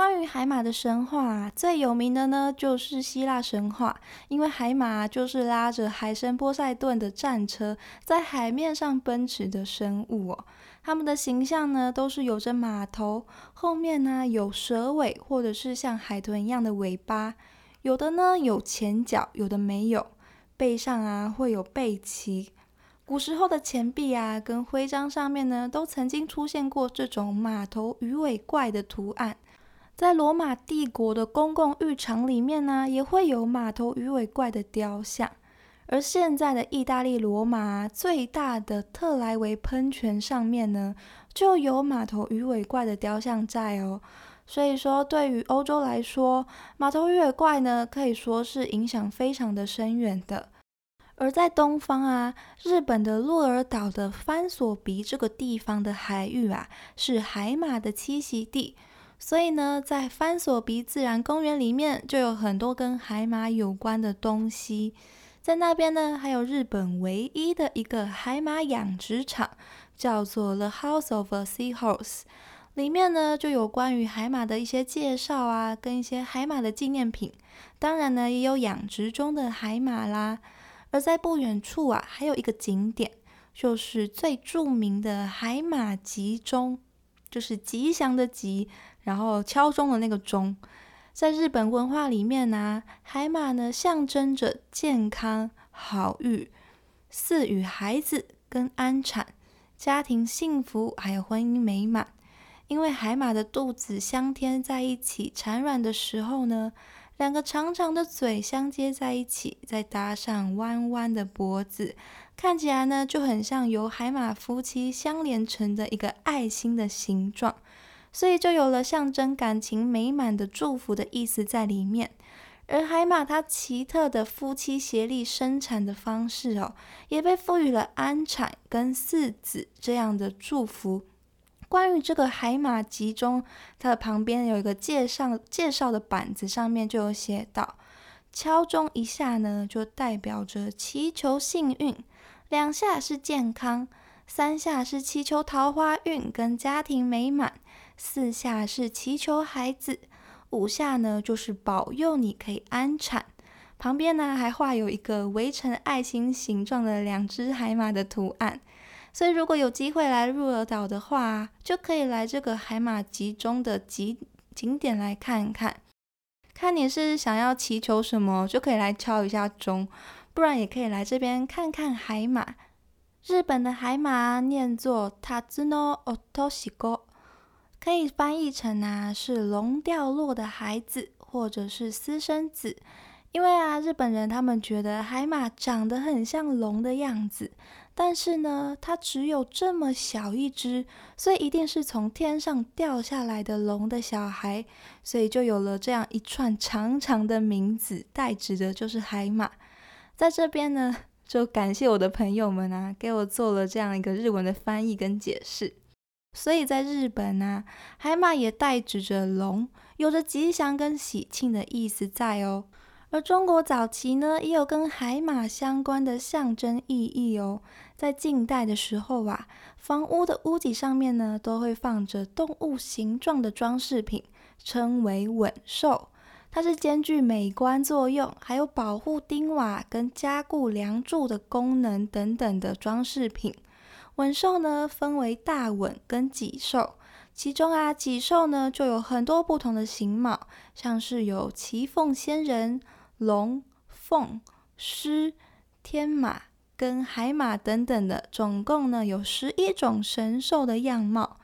关于海马的神话，最有名的呢就是希腊神话，因为海马就是拉着海神波塞顿的战车在海面上奔驰的生物哦。它们的形象呢都是有着马头，后面呢有蛇尾，或者是像海豚一样的尾巴，有的呢有前脚，有的没有。背上啊会有背鳍。古时候的钱币啊跟徽章上面呢都曾经出现过这种马头鱼尾怪的图案。在罗马帝国的公共浴场里面呢，也会有马头鱼尾怪的雕像。而现在的意大利罗马最大的特莱维喷泉上面呢，就有马头鱼尾怪的雕像在哦。所以说，对于欧洲来说，马头鱼尾怪呢，可以说是影响非常的深远的。而在东方啊，日本的鹿儿岛的番索鼻这个地方的海域啊，是海马的栖息地。所以呢，在番索鼻自然公园里面，就有很多跟海马有关的东西。在那边呢，还有日本唯一的一个海马养殖场，叫做 The House of a Seahorse。里面呢，就有关于海马的一些介绍啊，跟一些海马的纪念品。当然呢，也有养殖中的海马啦。而在不远处啊，还有一个景点，就是最著名的海马集中，就是吉祥的吉。然后敲钟的那个钟，在日本文化里面呢，海马呢象征着健康、好运、赐予孩子跟安产、家庭幸福，还有婚姻美满。因为海马的肚子相贴在一起产卵的时候呢，两个长长的嘴相接在一起，再搭上弯弯的脖子，看起来呢就很像由海马夫妻相连成的一个爱心的形状。所以就有了象征感情美满的祝福的意思在里面，而海马它奇特的夫妻协力生产的方式哦，也被赋予了安产跟四子这样的祝福。关于这个海马集中，它的旁边有一个介绍介绍的板子，上面就有写到：敲钟一下呢，就代表着祈求幸运；两下是健康；三下是祈求桃花运跟家庭美满。四下是祈求孩子，五下呢就是保佑你可以安产。旁边呢还画有一个围成爱心形状的两只海马的图案。所以如果有机会来鹿儿岛的话，就可以来这个海马集中的景景点来看看。看你是想要祈求什么，就可以来敲一下钟；不然也可以来这边看看海马。日本的海马念作塔兹诺奥托西哥。可以翻译成啊，是龙掉落的孩子，或者是私生子。因为啊，日本人他们觉得海马长得很像龙的样子，但是呢，它只有这么小一只，所以一定是从天上掉下来的龙的小孩，所以就有了这样一串长长的名字，代指的就是海马。在这边呢，就感谢我的朋友们啊，给我做了这样一个日文的翻译跟解释。所以在日本呢，海马也代指着龙，有着吉祥跟喜庆的意思在哦。而中国早期呢，也有跟海马相关的象征意义哦。在近代的时候啊，房屋的屋脊上面呢，都会放着动物形状的装饰品，称为吻兽。它是兼具美观作用，还有保护丁瓦跟加固梁柱的功能等等的装饰品。吻兽呢，分为大吻跟脊兽，其中啊，脊兽呢就有很多不同的形貌，像是有骑凤仙人、龙、凤、狮、天马跟海马等等的，总共呢有十一种神兽的样貌。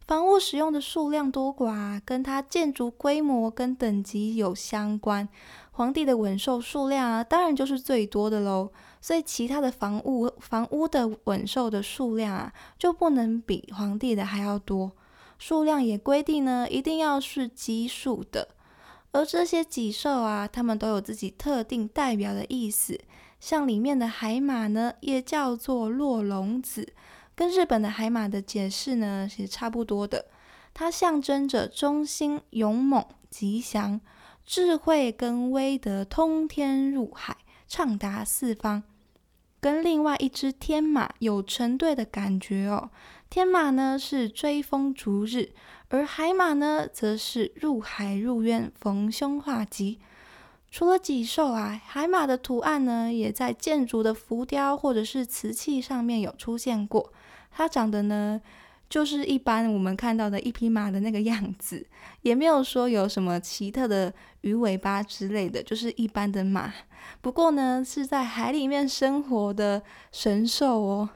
房屋使用的数量多寡，跟它建筑规模跟等级有相关。皇帝的吻兽数量啊，当然就是最多的喽。所以其他的房屋房屋的吻兽的数量啊，就不能比皇帝的还要多。数量也规定呢，一定要是奇数的。而这些脊兽啊，它们都有自己特定代表的意思。像里面的海马呢，也叫做落龙子，跟日本的海马的解释呢是差不多的。它象征着忠心、勇猛、吉祥、智慧跟威德，通天入海，畅达四方。跟另外一只天马有成对的感觉哦。天马呢是追风逐日，而海马呢则是入海入渊，逢凶化吉。除了脊兽啊，海马的图案呢也在建筑的浮雕或者是瓷器上面有出现过。它长得呢就是一般我们看到的一匹马的那个样子，也没有说有什么奇特的鱼尾巴之类的，就是一般的马。不过呢是在海里面生活的神兽哦。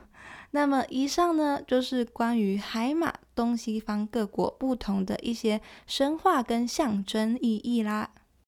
那么以上呢，就是关于海马东西方各国不同的一些神话跟象征意义啦。